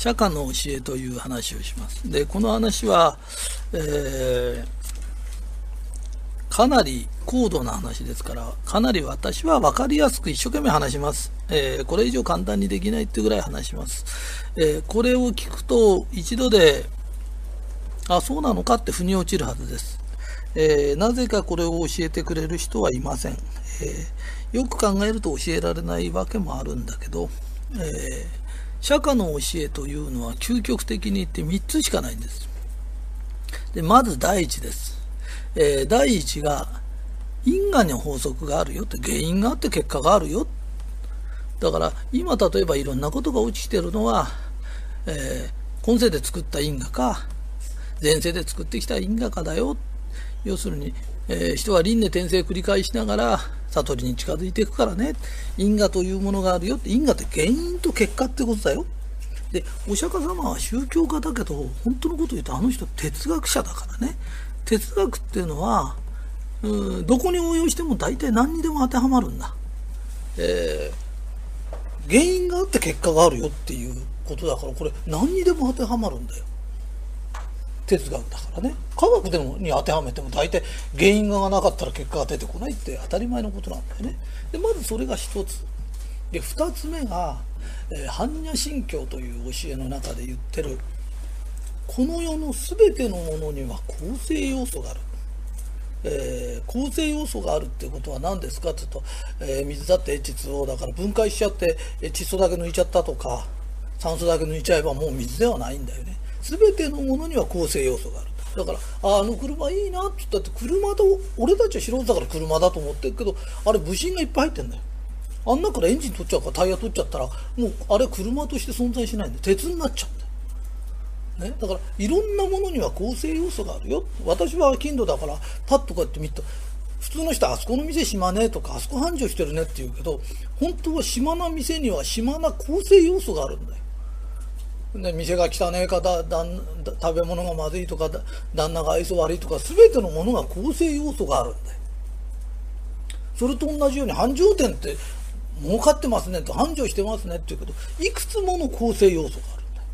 釈迦の教えという話をします。で、この話は、えーかなり高度な話ですから、かなり私は分かりやすく一生懸命話します。えーこれ以上簡単にできないってぐらい話します。えーこれを聞くと、一度で、あ、そうなのかって腑に落ちるはずです。えーなぜかこれを教えてくれる人はいません。えーよく考えると教えられないわけもあるんだけど、えー釈迦の教えというのは究極的に言って3つしかないんです。でまず第一です。えー第一が因果の法則があるよって原因があって結果があるよ。だから今例えばいろんなことが起きてるのは、えー今世で作った因果か前世で作ってきた因果かだよ。要するに、えー人は輪廻転生繰り返しながら悟りに近づいていくからね。因果というものがあるよって、因果って原因と結果ってことだよ。で、お釈迦様は宗教家だけど、本当のこと言うとあの人哲学者だからね。哲学っていうのは、うんどこに応用しても大体何にでも当てはまるんだ。えー原因があって結果があるよっていうことだから、これ何にでも当てはまるんだよ。哲学だからね。科学でもに当てはめても大体原因がなかったら結果が出てこないって当たり前のことなんだよね。でまずそれが一つ。で二つ目が、えー般若心経という教えの中で言ってるこの世の全てのものには構成要素がある。えー構成要素があるってことは何ですかって言うと、えー水だって H2O だから分解しちゃって窒素だけ抜いちゃったとか酸素だけ抜いちゃえばもう水ではないんだよね。全てのものには構成要素がある。だからあの車いいなって言ったって車と俺たちは素人だから車だと思ってるけどあれ部品がいっぱい入ってんだよ。あんなからエンジン取っちゃうからタイヤ取っちゃったらもうあれ車として存在しないんで鉄になっちゃうんだよ。ね、だからいろんなものには構成要素があるよ。私は金土だからパッとこうやって見ると普通の人あそこの店島ねとかあそこ繁盛してるねって言うけど本当は島な店には島な構成要素があるんだよ。で店が汚ねえかだだん食べ物がまずいとか旦那が愛想悪いとか全てのものが構成要素があるんだよ。それと同じように繁盛店って儲かってますねと繁盛してますねって言うけどいくつもの構成要素があるんだよ。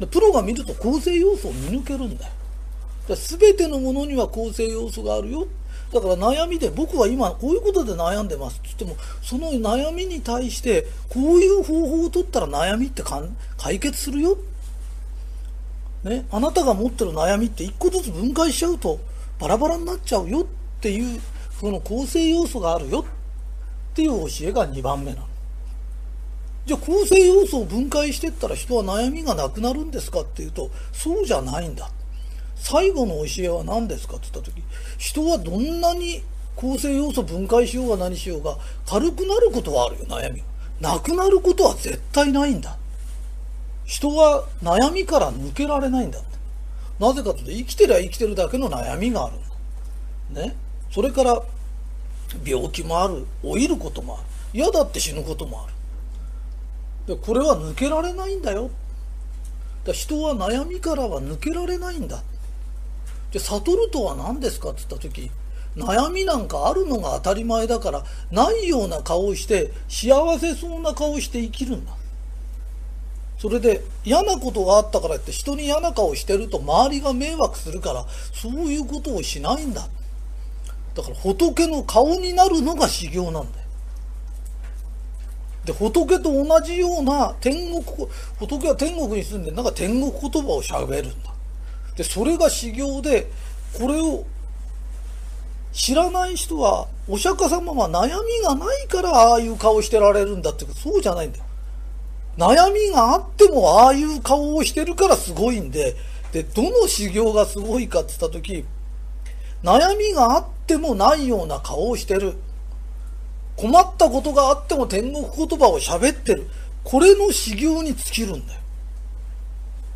でプロが見ると構成要素を見抜けるんだよ。だ全てのものには構成要素があるよだから悩みで僕は今こういうことで悩んでますって言ってもその悩みに対してこういう方法を取ったら悩みって解決するよ、ね、あなたが持ってる悩みって一個ずつ分解しちゃうとバラバラになっちゃうよっていうその構成要素があるよっていう教えが2番目なの。じゃあ構成要素を分解していったら人は悩みがなくなるんですかっていうとそうじゃないんだ最後の教えは何ですか？って言った時人はどんなに構成要素分解しようが何しようが軽くなることはあるよ悩み。がなくなることは絶対ないんだ。人は悩みから抜けられないんだなぜかというと生きてりゃ生きてるだけの悩みがあるね。それから病気もある。老いることもある。嫌だって死ぬこともある。でこれは抜けられないんだよ。だ人は悩みからは抜けられないんだじゃ悟るとは何ですか？って言った時悩みなんかあるのが当たり前だからないような顔をして幸せそうな顔をして生きるんだ。それで嫌なことがあったからって人に嫌な顔してると周りが迷惑するからそういうことをしないんだ。だから仏の顔になるのが修行なんだよ。で仏と同じような天国仏は天国に住んでなんか天国言葉をしゃべるんだ。でそれが修行でこれを知らない人はお釈迦様は悩みがないからああいう顔してられるんだってそうじゃないんだよ悩みがあってもああいう顔をしてるからすごいんででどの修行がすごいかって言った時悩みがあってもないような顔をしてる困ったことがあっても天国言葉を喋ってるこれの修行に尽きるんだよ。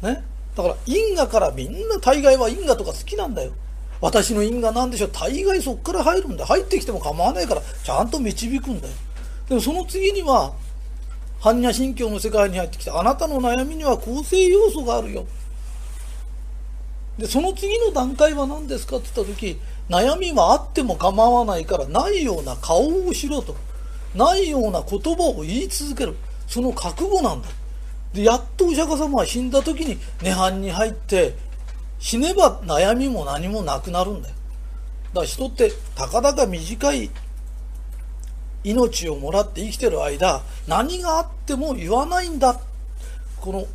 ね？だから因果からみんな大概は因果とか好きなんだよ。私の因果なんでしょう大概そっから入るんだよ。入ってきても構わないからちゃんと導くんだよ。でもその次には般若心経の世界に入ってきてあなたの悩みには構成要素があるよ。でその次の段階は何ですかって言った時悩みはあっても構わないからないような顔をしろとないような言葉を言い続けるその覚悟なんだでやっとお釈迦様は死んだ時に涅槃に入って死ねば悩みも何もなくなるんだよ。だから人ってたかだか短い命をもらって生きてる間何があっても言わないんだ。この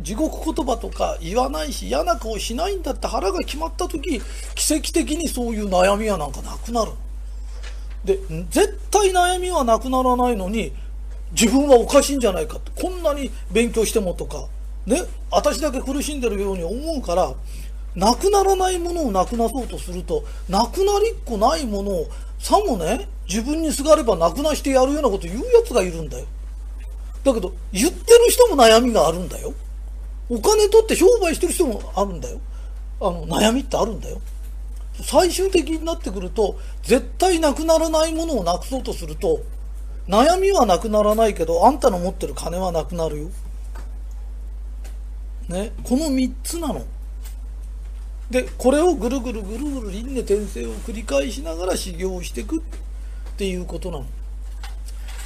地獄言葉とか言わないし嫌な顔しないんだって腹が決まった時奇跡的にそういう悩みはなんかなくなる。で絶対悩みはなくならないのに自分はおかしいんじゃないかこんなに勉強してもとか。ね。私だけ苦しんでるように思うからなくならないものをなくなそうとするとなくなりっこないものをさもね自分にすがればなくなしてやるようなこと言うやつがいるんだよ。だけど言ってる人も悩みがあるんだよ。お金取って商売してる人もあるんだよ。あの、悩みってあるんだよ。最終的になってくると、絶対なくならないものをなくそうとすると、悩みはなくならないけど、あんたの持ってる金はなくなるよ。ね、この3つなの。で、これをぐるぐるぐるぐる輪廻転生を繰り返しながら修行していくっていうことなの。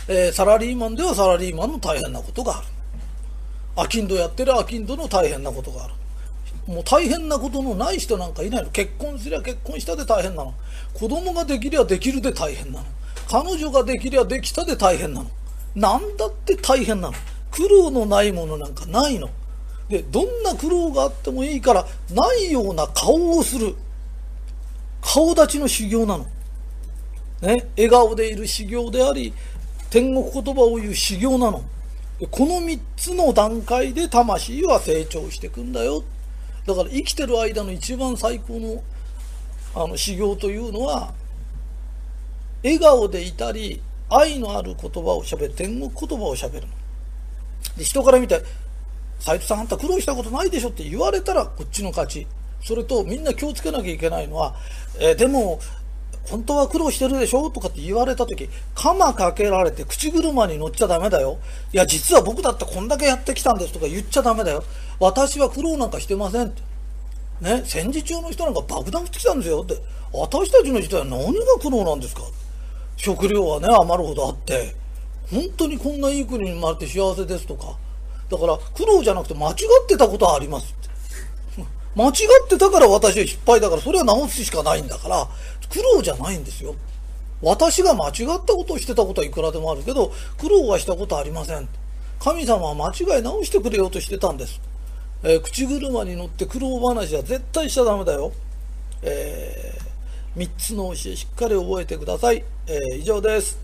えー、サラリーマンではサラリーマンの大変なことがある。アキンドやってるアキンドの大変なことがある。もう大変なことのない人なんかいないの。結婚すりゃ結婚したで大変なの。子供ができりゃできるで大変なの。彼女ができりゃできたで大変なの。なんだって大変なの。苦労のないものなんかないの。で、どんな苦労があってもいいから、ないような顔をする。顔立ちの修行なの。ね、笑顔でいる修行であり、天国言葉を言う修行なの。この3つの段階で魂は成長していくんだよ。だから生きてる間の一番最高のあの修行というのは、笑顔でいたり、愛のある言葉をしゃべる、天国言葉をしゃべる。で、人から見て、斎藤さんあんた苦労したことないでしょって言われたらこっちの勝ち。それとみんな気をつけなきゃいけないのは、えー、でも本当は苦労してるでしょとかって言われた時、鎌かけられて口車に乗っちゃダメだよ。いや、実は僕だってこんだけやってきたんですとか言っちゃダメだよ。私は苦労なんかしてませんって。ね、戦時中の人なんか爆弾降ってきたんですよって。私たちの時代は何が苦労なんですか食料はね、余るほどあって、本当にこんないい国に生まれて幸せですとか。だから苦労じゃなくて間違ってたことはありますって。間違ってたから私は失敗だから、それは直すしかないんだから、苦労じゃないんですよ。私が間違ったことをしてたことはいくらでもあるけど、苦労はしたことありません。神様は間違い直してくれようとしてたんです。えー、口車に乗って苦労話は絶対しちゃダメだよ。えー、3つの教えしっかり覚えてください。えー、以上です。